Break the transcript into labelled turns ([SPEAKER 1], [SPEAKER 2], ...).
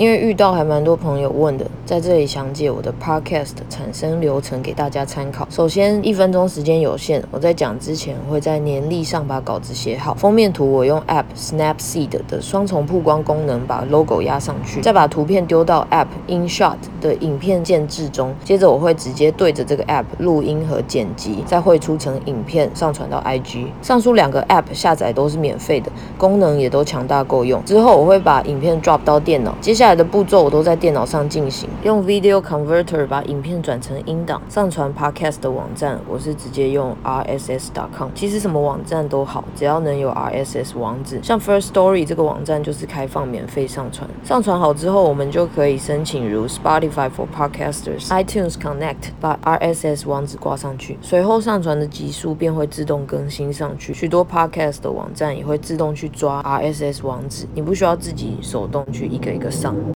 [SPEAKER 1] 因为遇到还蛮多朋友问的，在这里详解我的 podcast 产生流程给大家参考。首先，一分钟时间有限，我在讲之前会在年历上把稿子写好，封面图我用 app Snapseed 的双重曝光功能把 logo 压上去，再把图片丢到 app InShot 的影片建制中，接着我会直接对着这个 app 录音和剪辑，再绘出成影片上传到 IG。上述两个 app 下载都是免费的，功能也都强大够用。之后我会把影片 drop 到电脑，接下来的步骤我都在电脑上进行，用 Video Converter 把影片转成音档，上传 Podcast 的网站，我是直接用 RSS.com。其实什么网站都好，只要能有 RSS 网址，像 First Story 这个网站就是开放免费上传。上传好之后，我们就可以申请如 Spotify for Podcasters、iTunes Connect，把 RSS 网址挂上去，随后上传的集数便会自动更新上去。许多 Podcast 的网站也会自动去抓 RSS 网址，你不需要自己手动去一个一个上。